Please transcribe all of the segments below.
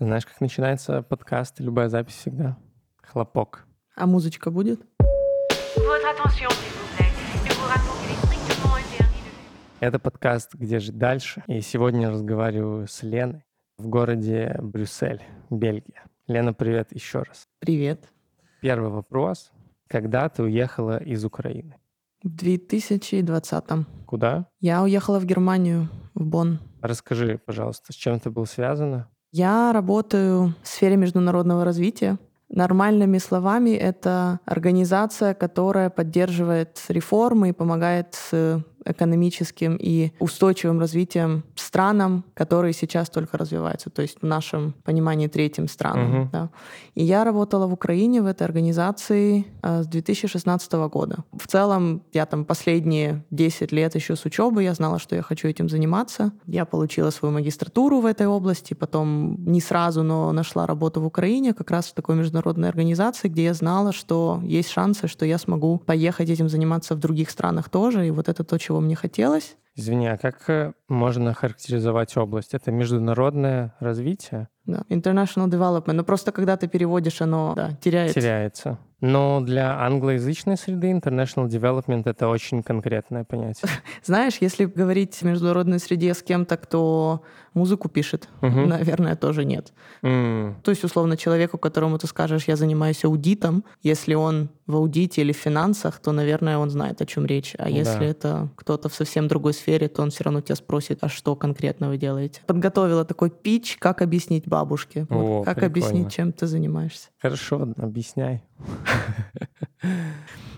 Знаешь, как начинается подкаст, любая запись всегда? Хлопок. А музычка будет? Это подкаст «Где жить дальше?» И сегодня я разговариваю с Леной в городе Брюссель, Бельгия. Лена, привет еще раз. Привет. Первый вопрос. Когда ты уехала из Украины? В 2020 Куда? Я уехала в Германию, в Бонн. Расскажи, пожалуйста, с чем это было связано? Я работаю в сфере международного развития. Нормальными словами, это организация, которая поддерживает реформы и помогает с экономическим и устойчивым развитием странам, которые сейчас только развиваются, то есть в нашем понимании третьим странам. Мгм. Да. И я работала в Украине в этой организации э, с 2016 года. В целом, я там последние 10 лет еще с учебы, я знала, что я хочу этим заниматься. Я получила свою магистратуру в этой области, потом не сразу, но нашла работу в Украине, как раз в такой международной организации, где я знала, что есть шансы, что я смогу поехать этим заниматься в других странах тоже, и вот это то, чего мне хотелось. Извини, а как э, можно характеризовать область? Это международное развитие? Да. International development. Но просто когда ты переводишь, оно да, теряется. Теряется. Но для англоязычной среды international development — это очень конкретное понятие. Знаешь, если говорить в международной среде с кем-то, кто музыку пишет, Мгм. наверное, тоже нет. М, То есть, условно, человеку, которому ты скажешь, я занимаюсь аудитом, если он в аудите или в финансах, то, наверное, он знает, о чем речь. А если Да. это кто-то в совсем другой сфере, то он все равно тебя спросит, а что конкретно вы делаете? Подготовила такой пич, как объяснить бабушке, вот, О, как прикольно. объяснить, чем ты занимаешься. Хорошо, объясняй.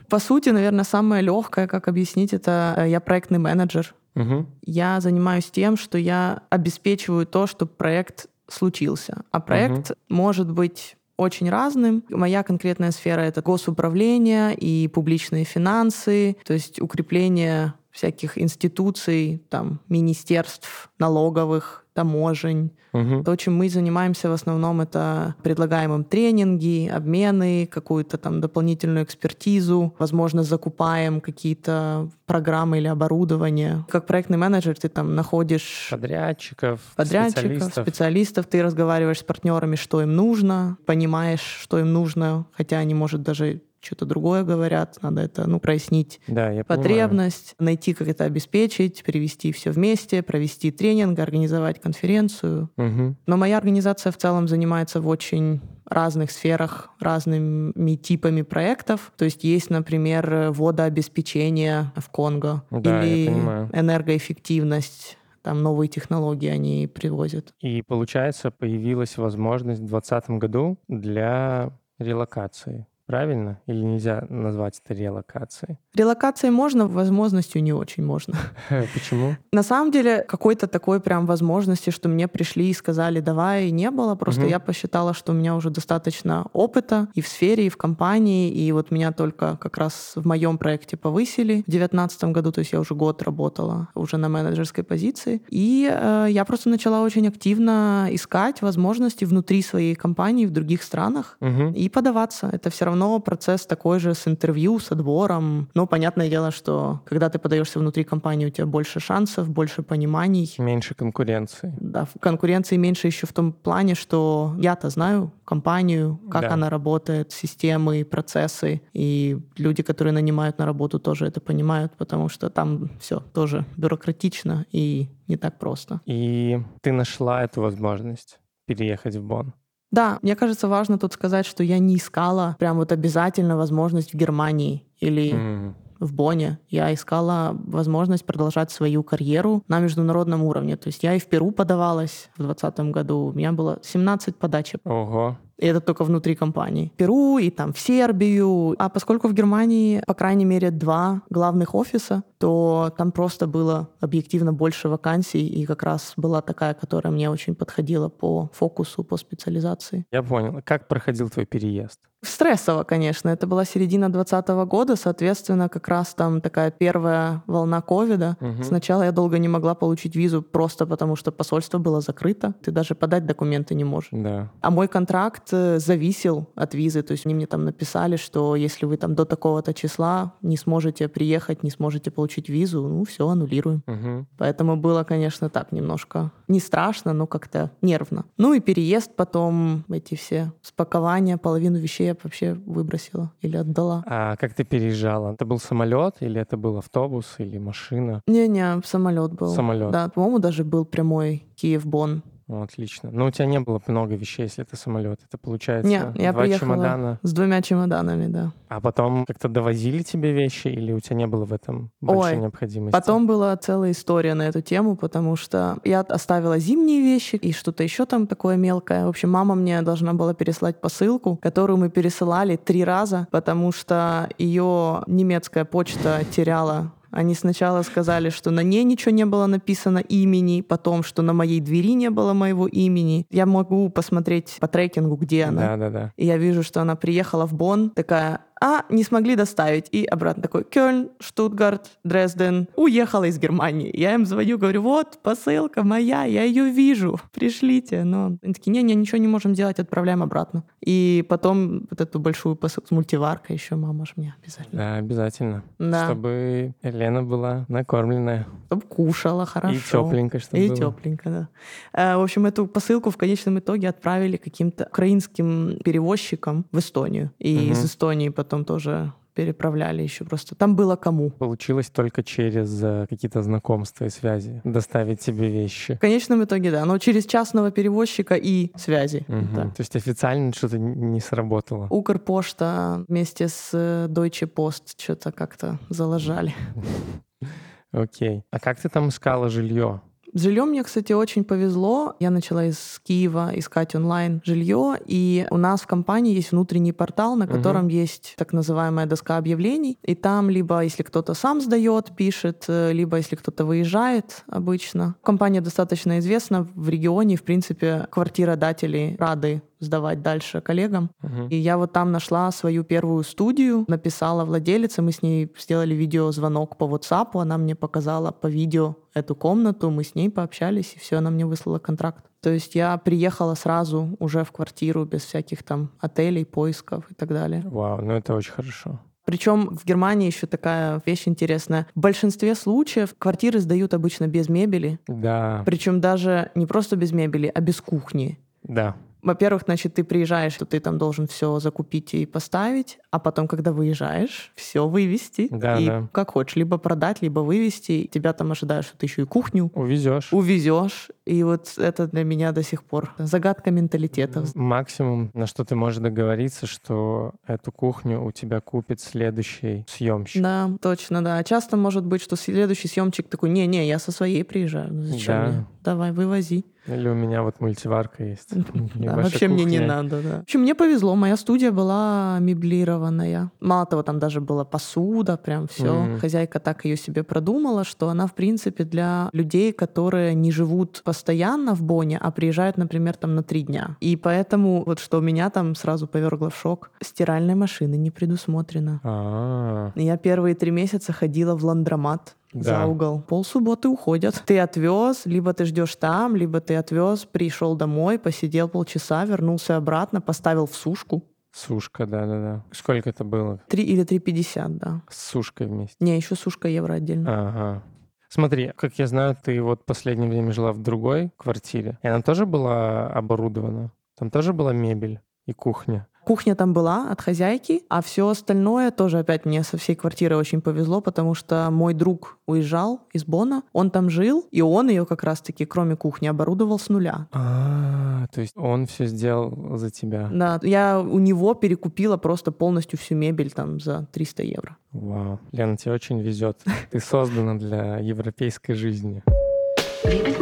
По сути, наверное, самое легкое, как объяснить, это э, я проектный менеджер. Мгм. Я занимаюсь тем, что я обеспечиваю то, чтобы проект случился. А проект может быть очень разным. Моя конкретная сфера — это госуправление и публичные финансы, то есть укрепление всяких институций, там, министерств, налоговых, таможень. Мгм. То, чем мы занимаемся в основном, это предлагаем им тренинги, обмены, какую-то там дополнительную экспертизу, возможно, закупаем какие-то программы или оборудование. Как проектный менеджер ты там находишь Подрядчиков, подрядчиков, специалистов. специалистов, ты разговариваешь с партнерами, что им нужно, понимаешь, что им нужно, хотя они, может, даже что-то другое говорят, надо это, ну, прояснить Да, я понимаю. потребность, найти, как это обеспечить, привести все вместе, провести тренинг, организовать конференцию. Мгм. Но моя организация в целом занимается в очень разных сферах, разными типами проектов. То есть есть, например, водообеспечение в Конго Да, или понимаю. энергоэффективность. Там новые технологии они привозят. И получается, появилась возможность в 2020 году для релокации. Правильно? Или нельзя назвать это релокацией? Релокацией можно, возможностью не очень можно. Почему? На самом деле какой-то такой прям возможности, что мне пришли и сказали давай, не было. Просто Мгм. я посчитала, что у меня уже достаточно опыта и в сфере, и в компании, и вот меня только как раз в моем проекте повысили в девятнадцатом году, то есть я уже год работала уже на менеджерской позиции. И э, я просто начала очень активно искать возможности внутри своей компании в других странах Мгм. и подаваться. Это все равно процесс такой же с интервью, с отбором. Но понятное дело, что когда ты подаешься внутри компании, у тебя больше шансов, больше пониманий. Меньше конкуренции. Да, конкуренции меньше еще в том плане, что я-то знаю компанию, как Да. она работает, системы, процессы, и люди, которые нанимают на работу, тоже это понимают, потому что там все тоже бюрократично и не так просто. И ты нашла эту возможность переехать в Бонн. Да, мне кажется, важно тут сказать, что я не искала прям вот обязательно возможность в Германии или М. в Бонне. Я искала возможность продолжать свою карьеру на международном уровне. То есть я и в Перу подавалась в 2020 году. У меня было 17 подачек. Ого. И это только внутри компании. Перу и там в Сербию. А поскольку в Германии, по крайней мере, два главных офиса, то там просто было объективно больше вакансий. И как раз была такая, которая мне очень подходила по фокусу, по специализации. Я понял. Как проходил твой переезд? Стрессово, конечно. Это была середина 2020 года, соответственно, как раз там такая первая волна ковида. Мгм. Сначала я долго не могла получить визу просто потому, что посольство было закрыто. Ты даже подать документы не можешь. Да. А мой контракт зависел от визы. То есть они мне там написали, что если вы там до такого-то числа не сможете приехать, не сможете получить визу, ну все, аннулируем. Мгм. Поэтому было, конечно, так немножко не страшно, но как-то нервно. Ну и переезд потом, эти все спакования, половину вещей я вообще выбросила или отдала. А как ты переезжала? Это был самолет или это был автобус или машина? Не-не, самолет был. Самолет. Да, по-моему, даже был прямой Киев-Бон. Ну, отлично. Но у тебя не было много вещей, если это самолет. Это получается Не, я два приехала чемодана. с двумя чемоданами, да. А потом как-то довозили тебе вещи или у тебя не было в этом большой Ой, необходимости? Потом была целая история на эту тему, потому что я оставила зимние вещи и что-то еще там такое мелкое. В общем, мама мне должна была переслать посылку, которую мы пересылали три раза, потому что ее немецкая почта теряла они сначала сказали, что на ней ничего не было написано имени, потом, что на моей двери не было моего имени. Я могу посмотреть по трекингу, где она. Да-да-да. И я вижу, что она приехала в Бонн, такая, а, не смогли доставить. И обратно такой, Кёльн, Штутгарт, Дрезден. Уехала из Германии. Я им звоню, говорю, вот, посылка моя, я ее вижу, пришлите. Но они такие, не-не, ничего не можем делать, отправляем обратно. И потом вот эту большую посылку с мультиваркой еще мама ж мне обязательно. Да, обязательно. Да. Чтобы Лена была накормленная. Чтобы кушала хорошо. И тепленько, чтобы И было. тепленько, да. Э, В общем, эту посылку в конечном итоге отправили каким-то украинским перевозчикам в Эстонию. И Мгм. из Эстонии потом тоже переправляли еще просто. Там было кому. Получилось только через э, какие-то знакомства и связи доставить тебе вещи. В конечном итоге, да. Но через частного перевозчика и связи. Мгм. Да. То есть официально что-то не сработало. Укрпошта вместе с э, Deutsche Post что-то как-то залажали. Окей. А как ты там искала жилье? С жильем мне, кстати, очень повезло. Я начала из Киева искать онлайн жилье, и у нас в компании есть внутренний портал, на котором есть так называемая доска объявлений. И там либо если кто-то сам сдает, пишет, э, либо если кто-то выезжает обычно. Компания достаточно известна в регионе, в принципе, квартиродатели рады сдавать дальше коллегам. Мгм. И я вот там нашла свою первую студию, написала владелице, мы с ней сделали видеозвонок по WhatsApp, она мне показала по видео эту комнату, мы с ней пообщались, и все, она мне выслала контракт. То есть я приехала сразу уже в квартиру без всяких там отелей, поисков и так далее. Вау, ну это очень хорошо. Причем в Германии еще такая вещь интересная. В большинстве случаев квартиры сдают обычно без мебели, Да, причем даже не просто без мебели, а без кухни. да. Во-первых, значит, ты приезжаешь, то ты там должен все закупить и поставить, а потом, когда выезжаешь, все вывести. Да, и да. как хочешь, либо продать, либо вывести. Тебя там ожидают, что ты еще и кухню Увезешь. увезешь. И вот это для меня до сих пор загадка менталитета. Максимум, на что ты можешь договориться, что эту кухню у тебя купит следующий съемщик. Да, точно, да. Часто может быть, что следующий съемчик такой, не-не, я со своей приезжаю. Ну, зачем Да. мне? Давай, вывози. Или у меня вот мультиварка есть. Да, вообще мне не кухня- надо, да. В общем, мне повезло, моя студия была меблированная. Мало того, там даже была посуда, прям все. Мгм. Хозяйка так ее себе продумала, что она, в принципе, для людей, которые не живут постоянно в Боне, а приезжают, например, там на три дня. И поэтому вот что меня там сразу повергло в шок. Стиральной машины не предусмотрено. А, Я первые три месяца ходила в ландромат за Да. угол. Полсубботы уходят. Ты отвез, либо ты ждешь там, либо ты отвез, пришел домой, посидел полчаса, вернулся обратно, поставил в сушку. сушка, да-да-да. Сколько это было? Три или 3,50, да. С сушкой вместе. Не, еще сушка евро отдельно. Ага. Смотри, как я знаю, ты вот последнее время жила в другой квартире, и она тоже была оборудована? Там тоже была мебель и кухня? Кухня там была от хозяйки, а все остальное тоже опять мне со всей квартирой очень повезло, потому что мой друг уезжал из Бона, он там жил, и он ее как раз-таки, кроме кухни, оборудовал с нуля. А, то есть он все сделал за тебя. Да, я у него перекупила просто полностью всю мебель там за 300 евро. Вау. Лена, тебе очень везет. Ты создана для европейской жизни.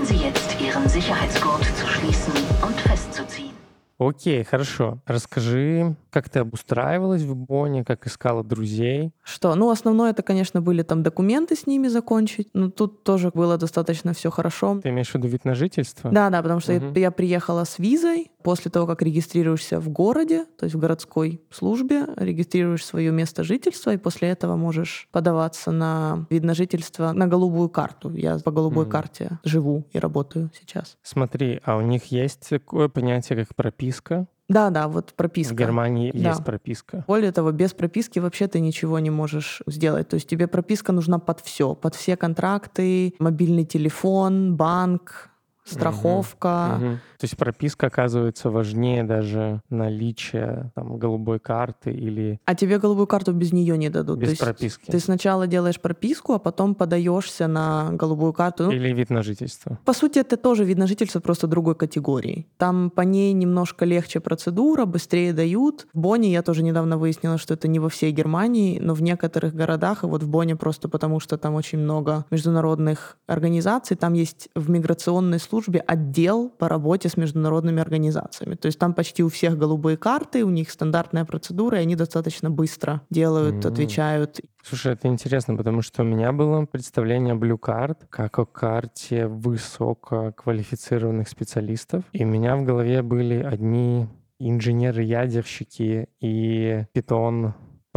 Sie jetzt, Ihren Sicherheitsgurt zu schließen. Окей, хорошо. Расскажи, как ты обустраивалась в Бонне, как искала друзей. Что? Ну, основное это, конечно, были там документы с ними закончить. Но тут тоже было достаточно все хорошо. Ты имеешь в виду вид на жительство? Да, да, потому что Мгм. я приехала с визой. После того, как регистрируешься в городе, то есть в городской службе, регистрируешь свое место жительства, и после этого можешь подаваться на вид на жительство на голубую карту. Я по голубой Мгм. карте живу и работаю сейчас. Смотри, а у них есть такое понятие, как прописка? Да, да, вот прописка. В Германии Да. есть прописка. Более того, без прописки вообще ты ничего не можешь сделать. То есть тебе прописка нужна под все, под все контракты, мобильный телефон, банк, страховка. Мгм. То есть прописка оказывается важнее даже наличия там голубой карты или А тебе голубую карту без нее не дадут. без То есть прописки. Ты сначала делаешь прописку, а потом подаешься на голубую карту. Ну, Или вид на жительство. По сути, это тоже вид на жительство просто другой категории. Там по ней немножко легче процедура, быстрее дают. В Бонне я тоже недавно выяснила, что это не во всей Германии, но в некоторых городах, и вот в Бонне просто потому, что там очень много международных организаций, там есть в миграционной службе отдел по работе с международными организациями. То есть там почти у всех голубые карты, у них стандартная процедура, и они достаточно быстро делают, М. отвечают. Слушай, это интересно, потому что у меня было представление о Blue Card как о карте высококвалифицированных специалистов. И у меня в голове были одни инженеры-ядерщики и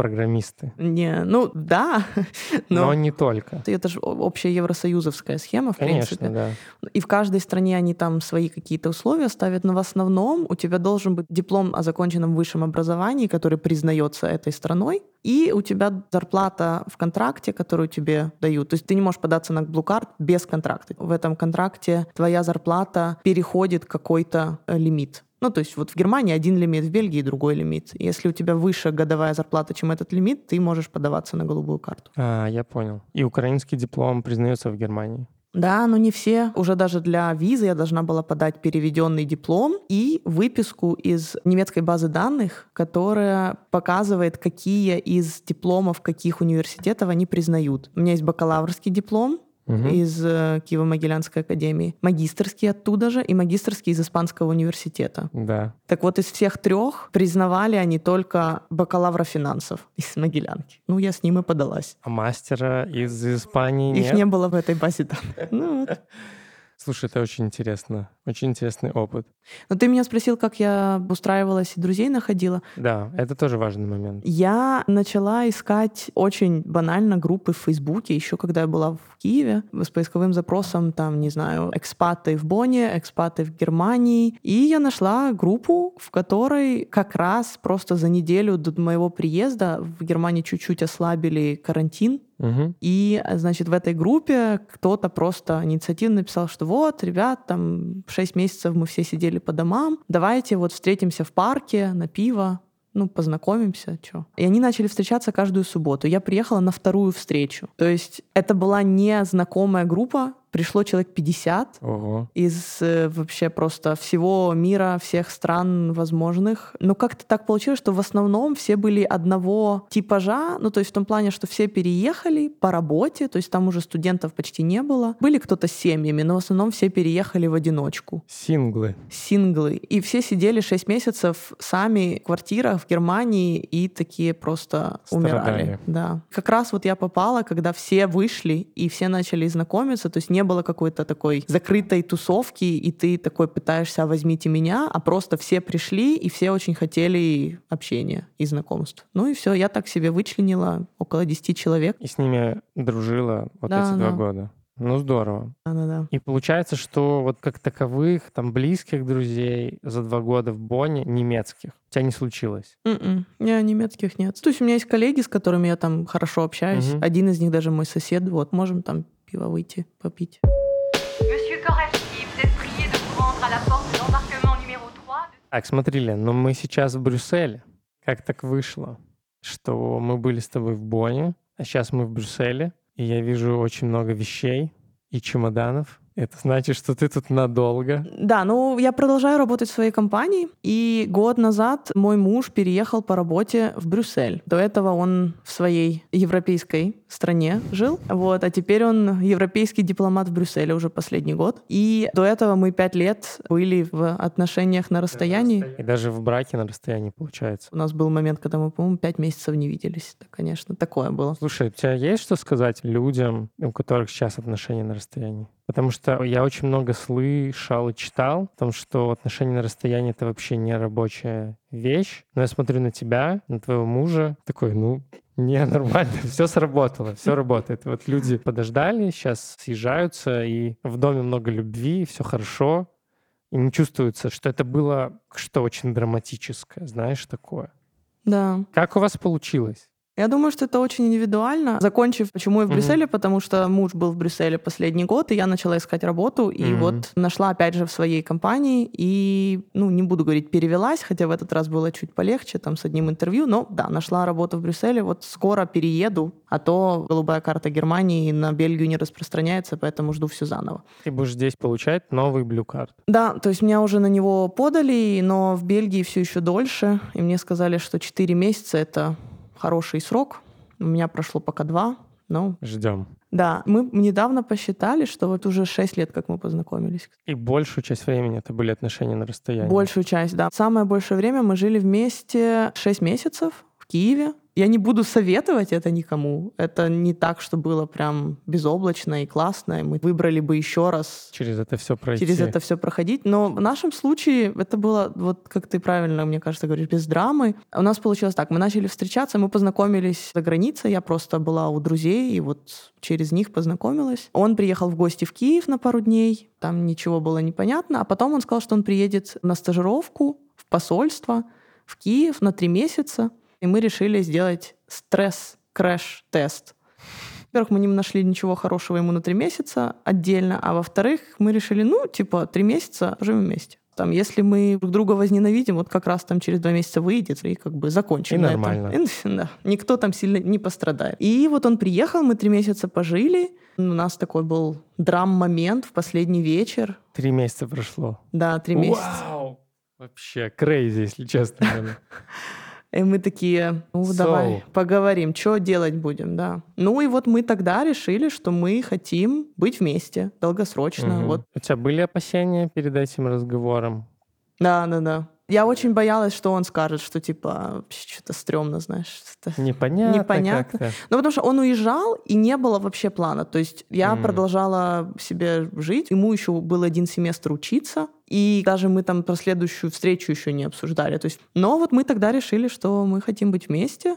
питон-программисты. Не, ну да, Но, но, не только. это же общая евросоюзовская схема, в Конечно, принципе. да. И в каждой стране они там свои какие-то условия ставят, но в основном у тебя должен быть диплом о законченном высшем образовании, который признается этой страной, и у тебя зарплата в контракте, которую тебе дают. То есть ты не можешь податься на Blue Card без контракта. В этом контракте твоя зарплата переходит какой-то э, лимит. Ну, то есть вот в Германии один лимит, в Бельгии другой лимит. Если у тебя выше годовая зарплата, чем этот лимит, ты можешь подаваться на голубую карту. А, я понял. И украинский диплом признается в Германии. Да, но не все. Уже даже для визы я должна была подать переведенный диплом и выписку из немецкой базы данных, которая показывает, какие из дипломов каких университетов они признают. У меня есть бакалаврский диплом, Мгм. из э, Киево-Могилянской академии, магистрский оттуда же и магистрский из Испанского университета. Да. Так вот, из всех трех признавали они только бакалавра финансов из Могилянки. Ну, я с ним и подалась. А мастера из Испании Их нет? не было в этой базе данных. Ну, вот. Слушай, это очень интересно. Очень интересный опыт. Но ты меня спросил, как я устраивалась и друзей находила. Да, это тоже важный момент. Я начала искать очень банально группы в Фейсбуке, еще когда я была в Киеве, с поисковым запросом, там, не знаю, экспаты в Бонне, экспаты в Германии. И я нашла группу, в которой как раз просто за неделю до моего приезда в Германии чуть-чуть ослабили карантин, Мгм. и, значит, в этой группе кто-то просто инициативно написал, что вот, ребят, там 6 месяцев мы все сидели по домам, давайте вот встретимся в парке на пиво, ну, познакомимся, что. И они начали встречаться каждую субботу. Я приехала на вторую встречу. То есть это была не знакомая группа, пришло человек 50, Ого. из э, вообще просто всего мира, всех стран возможных. Но как-то так получилось, что в основном все были одного типажа, ну то есть в том плане, что все переехали по работе, то есть там уже студентов почти не было. Были кто-то с семьями, но в основном все переехали в одиночку. Синглы. Синглы. И все сидели 6 месяцев сами в квартирах в Германии и такие просто умирали. Страдали. Да. Как раз вот я попала, когда все вышли и все начали знакомиться, то есть не было какой-то такой закрытой тусовки, и ты такой пытаешься «А «возьмите меня», а просто все пришли, и все очень хотели общения и знакомств. Ну и все, я так себе вычленила около 10 человек. И с ними дружила вот Да, эти два да. года. Ну, здорово. Да-да-да. И получается, что вот как таковых, там, близких друзей за два года в Бонне, немецких, у тебя не случилось. М-м, Не, немецких нет. То есть у меня есть коллеги, с которыми я там хорошо общаюсь. Мгм. Один из них даже мой сосед. Вот, можем там пиво выйти, попить. Monsieur Korevski, vous êtes prié de vous rendre à la porte de l'embarquement numéro 3 de... Так, смотри, Лен, ну мы сейчас в Брюсселе. Как так вышло, что мы были с тобой в Бонне, а сейчас мы в Брюсселе, и я вижу очень много вещей и чемоданов. Это значит, что ты тут надолго. Да, ну я продолжаю работать в своей компании, и год назад мой муж переехал по работе в Брюссель. До этого он в своей европейской стране жил, вот, а теперь он европейский дипломат в Брюсселе уже последний год. И до этого мы пять лет были в отношениях на расстоянии. И даже в браке на расстоянии получается. У нас был момент, когда мы, по-моему, пять месяцев не виделись. Да, конечно, такое было. Слушай, у тебя есть что сказать людям, у которых сейчас отношения на расстоянии? Потому что я очень много слышал и читал о том, что отношения на расстоянии — это вообще не рабочая вещь. Но я смотрю на тебя, на твоего мужа, такой, ну, не, нормально, все сработало, все работает. Вот люди подождали, сейчас съезжаются, и в доме много любви, все хорошо. И не чувствуется, что это было что очень драматическое, знаешь, такое. Да. Как у вас получилось? Я думаю, что это очень индивидуально. Закончив, почему я в Мгм. Брюсселе, потому что муж был в Брюсселе последний год, и я начала искать работу, и Мгм. вот нашла опять же в своей компании, и, ну, не буду говорить, перевелась, хотя в этот раз было чуть полегче, там, с одним интервью, но, да, нашла работу в Брюсселе, вот скоро перееду, а то голубая карта Германии на Бельгию не распространяется, поэтому жду все заново. Ты будешь здесь получать новый блюкарт. Да, то есть меня уже на него подали, но в Бельгии все еще дольше, и мне сказали, что 4 месяца — это хороший срок. У меня прошло пока два, но Ждем. да, мы недавно посчитали, что вот уже 6 лет, как мы познакомились. И большую часть времени это были отношения на расстоянии. Большую часть, да. Самое большее время мы жили вместе 6 месяцев в Киеве. Я не буду советовать это никому. Это не так, что было прям безоблачно и классно. и Мы выбрали бы еще раз Через это все пройти. через это все проходить. Но в нашем случае это было, вот как ты правильно, мне кажется, говоришь, без драмы. У нас получилось так, мы начали встречаться, мы познакомились за границей, я просто была у друзей, и вот через них познакомилась. Он приехал в гости в Киев на пару дней, там ничего было непонятно, а потом он сказал, что он приедет на стажировку в посольство в Киев на три месяца, и мы решили сделать стресс-крэш-тест. Во-первых, мы не нашли ничего хорошего ему на три месяца отдельно, а во-вторых, мы решили, ну, типа, три месяца живем вместе. Там, если мы друг друга возненавидим, вот как раз там через два месяца выйдет и как бы закончим И на этом. нормально. И, да, никто там сильно не пострадает. И вот он приехал, мы три месяца пожили. У нас такой был drama момент в последний вечер. Три месяца прошло. Да, три месяца. Вау! Вообще, крейзи, если честно. И мы такие, ну So. давай поговорим, что делать будем, да. Ну и вот мы тогда решили, что мы хотим быть вместе долгосрочно. Мгм. Вот У тебя были опасения перед этим разговором? Да, да, да. Я очень боялась, что он скажет, что типа что-то стрёмно, знаешь. это- Непонятно, Непонятно. Ну, потому что он уезжал, и не было вообще плана. То есть я Мгм. продолжала себе жить, ему еще был один семестр учиться, и даже мы там про следующую встречу еще не обсуждали. То есть, но вот мы тогда решили, что мы хотим быть вместе,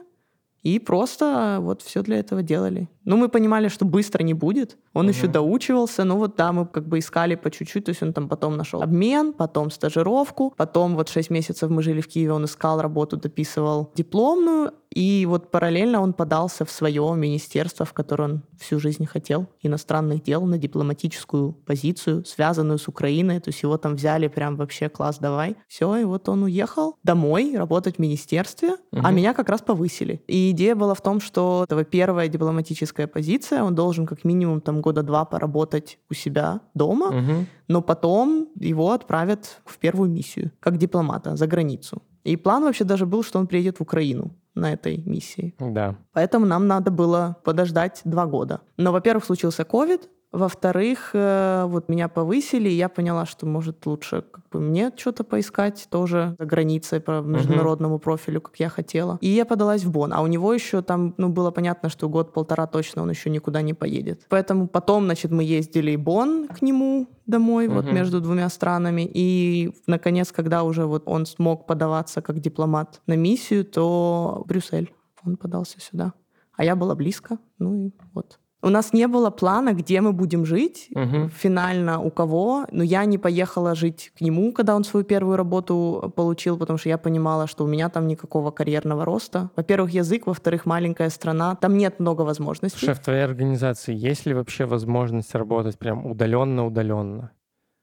и просто вот все для этого делали. Ну, мы понимали, что быстро не будет. Он еще Мгм. доучивался. Ну, вот да, мы как бы искали по чуть-чуть. То есть он там потом нашел обмен, потом стажировку. Потом вот 6 месяцев мы жили в Киеве, он искал работу, дописывал дипломную. И вот параллельно он подался в свое министерство, в которое он всю жизнь хотел, иностранных дел, на дипломатическую позицию, связанную с Украиной. То есть его там взяли прям вообще класс, давай. Все, и вот он уехал домой работать в министерстве, а Мгм. меня как раз повысили. И идея была в том, что это первая дипломатическая позиция, он должен как минимум там года два поработать у себя дома, Мгм. но потом его отправят в первую миссию, как дипломата, за границу. И план вообще даже был, что он приедет в Украину на этой миссии. Да. Поэтому нам надо было подождать два года. Но, во-первых, случился ковид, во-вторых, э, вот меня повысили, и я поняла, что, может, лучше как бы мне что-то поискать тоже за границей по международному профилю, как я хотела. И я подалась в Бон. А у него еще там, ну, было понятно, что год-полтора точно он еще никуда не поедет. Поэтому потом, значит, мы ездили в Бон к нему домой, вот Мгм. между двумя странами. И, наконец, когда уже вот он смог подаваться как дипломат на миссию, то Брюссель. Он подался сюда. А я была близко. Ну и вот. У нас не было плана, где мы будем жить, Мгм. финально у кого, но я не поехала жить к нему, когда он свою первую работу получил, потому что я понимала, что у меня там никакого карьерного роста. Во-первых, язык, во-вторых, маленькая страна, там нет много возможностей. А в твоей организации есть ли вообще возможность работать прям удаленно-удаленно?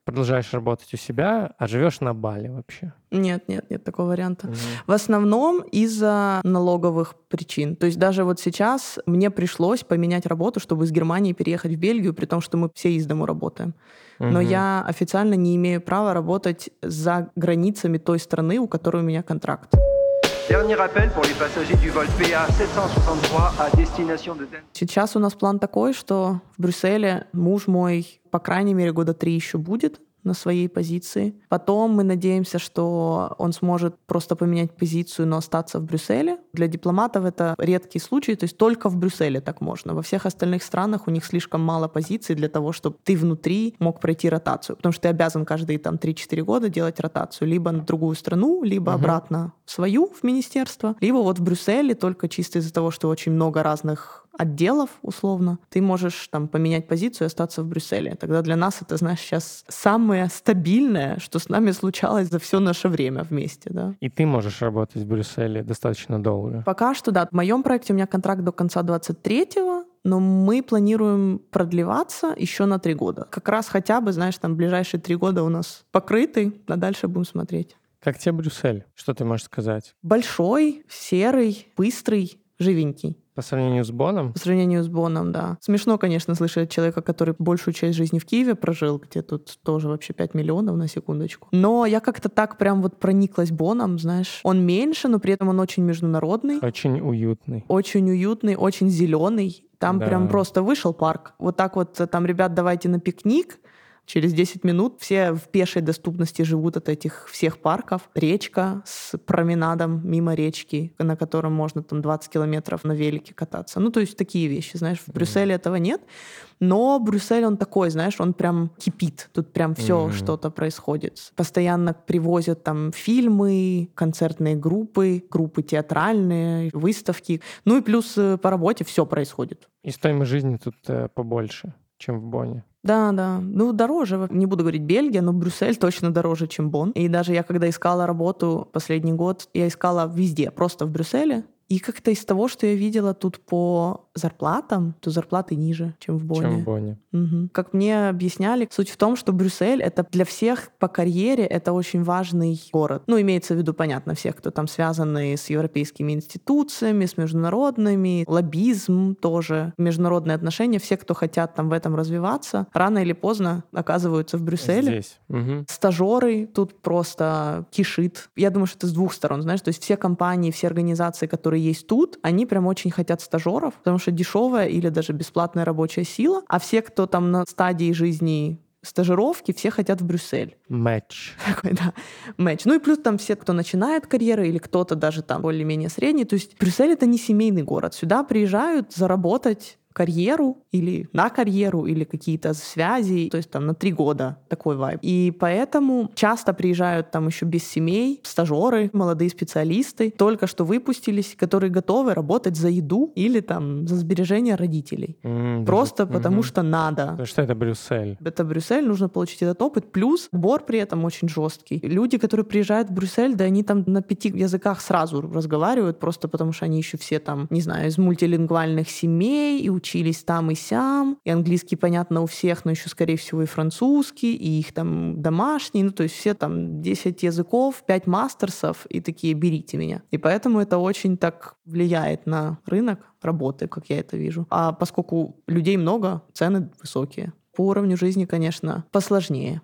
Продолжаешь работать у себя, а живешь на Бали вообще? Нет, нет, нет такого варианта. Мгм. В основном из-за налоговых причин. То есть даже вот сейчас мне пришлось поменять работу, чтобы из Германии переехать в Бельгию, при том, что мы все из дому работаем. Но Мгм. я официально не имею права работать за границами той страны, у которой у меня контракт. Dernier appel pour les passagers du vol PA 763 à destination de Denver. Сейчас у нас план такой, что в Брюсселе муж мой, по крайней мере, года три еще будет на своей позиции. Потом мы надеемся, что он сможет просто поменять позицию, но остаться в Брюсселе. Для дипломатов это редкий случай, то есть только в Брюсселе так можно. Во всех остальных странах у них слишком мало позиций для того, чтобы ты внутри мог пройти ротацию, потому что ты обязан каждые там 3-4 года делать ротацию либо на другую страну, либо Мгм. обратно в свою, в министерство, либо вот в Брюсселе только чисто из-за того, что очень много разных отделов, условно, ты можешь там поменять позицию и остаться в Брюсселе. Тогда для нас это, знаешь, сейчас самое стабильное, что с нами случалось за все наше время вместе, да. И ты можешь работать в Брюсселе достаточно долго. Пока что, да. В моем проекте у меня контракт до конца 23-го, но мы планируем продлеваться еще на три года. Как раз хотя бы, знаешь, там ближайшие три года у нас покрыты, а дальше будем смотреть. Как тебе Брюссель? Что ты можешь сказать? Большой, серый, быстрый, живенький. По сравнению с Боном? По сравнению с Боном, да. Смешно, конечно, слышать человека, который большую часть жизни в Киеве прожил, где тут тоже вообще 5 миллионов на секундочку. Но я как-то так прям вот прониклась Боном, знаешь. Он меньше, но при этом он очень международный. Очень уютный. Очень уютный, очень зеленый. Там Да. прям просто вышел парк. Вот так вот э, там, ребят, давайте на пикник. Через 10 минут все в пешей доступности живут от этих всех парков. Речка с променадом мимо речки, на котором можно там 20 километров на велике кататься. Ну, то есть такие вещи, знаешь. В Брюсселе этого нет. Но Брюссель, он такой, знаешь, он прям кипит. Тут прям все Мгм. что-то происходит. Постоянно привозят там фильмы, концертные группы, группы театральные, выставки. Ну и плюс э, по работе все происходит. И стоимость жизни тут э, побольше, чем в Боне. Да, да. Ну, дороже. Не буду говорить Бельгия, но Брюссель точно дороже, чем Бон. И даже я, когда искала работу последний год, я искала везде, просто в Брюсселе. И как-то из того, что я видела тут по зарплатам, то зарплаты ниже, чем в Бонне. Чем в Боне. Мгм. Как мне объясняли, суть в том, что Брюссель — это для всех по карьере это очень важный город. Ну, имеется в виду, понятно, всех, кто там связаны с европейскими институциями, с международными, лоббизм тоже, международные отношения. Все, кто хотят там в этом развиваться, рано или поздно оказываются в Брюсселе. Здесь. Мгм. Стажеры тут просто кишит. Я думаю, что это с двух сторон, знаешь, то есть все компании, все организации, которые есть тут, они прям очень хотят стажеров, потому что дешевая или даже бесплатная рабочая сила, а все, кто там на стадии жизни стажировки, все хотят в Брюссель. Матч. Такой, да, матч. Ну и плюс там все, кто начинает карьеру или кто-то даже там более-менее средний. То есть Брюссель — это не семейный город. Сюда приезжают заработать карьеру или на карьеру, или какие-то связи, то есть там на три года такой вайб. И поэтому часто приезжают там еще без семей, стажеры, молодые специалисты, только что выпустились, которые готовы работать за еду или там за сбережения родителей. Даже- Просто потому Мгм. что надо. Потому что это Брюссель. Это Брюссель, нужно получить этот опыт. Плюс отбор при этом очень жесткий. Люди, которые приезжают в Брюссель, да они там на пяти языках сразу разговаривают, просто потому что они еще все там, не знаю, из мультилингвальных семей и учились там и сям. И английский, понятно, у всех, но еще, скорее всего, и французский, и их там домашний. Ну, то есть все там 10 языков, 5 мастерсов и такие «берите меня». И поэтому это очень так влияет на рынок работы, как я это вижу. А поскольку людей много, цены высокие. По уровню жизни, конечно, посложнее.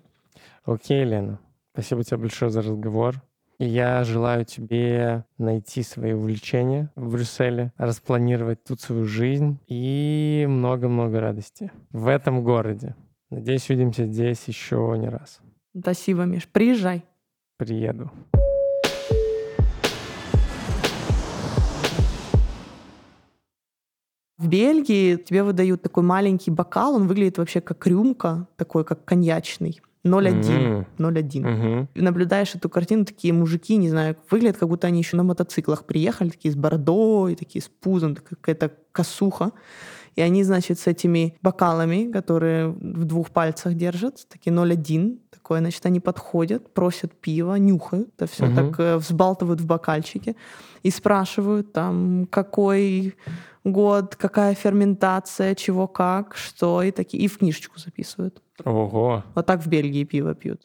Окей, Лена. Спасибо тебе большое за разговор. И я желаю тебе найти свои увлечения в Брюсселе, распланировать тут свою жизнь и много-много радости в этом городе. Надеюсь, увидимся здесь еще не раз. Спасибо, Миш. Приезжай. Приеду. В Бельгии тебе выдают такой маленький бокал, он выглядит вообще как рюмка, такой как коньячный. 0,1. М. 0,1. Мгм. И наблюдаешь эту картину, такие мужики, не знаю, выглядят, как будто они еще на мотоциклах приехали, такие с бородой, такие с пузом, какая-то косуха. И они, значит, с этими бокалами, которые в двух пальцах держат, такие 0,1, такое, значит, они подходят, просят пива, нюхают, это все Мгм. так э, взбалтывают в бокальчике и спрашивают там, какой год, какая ферментация, чего как, что, и такие, и в книжечку записывают. Ого. Вот так в Бельгии пиво пьют.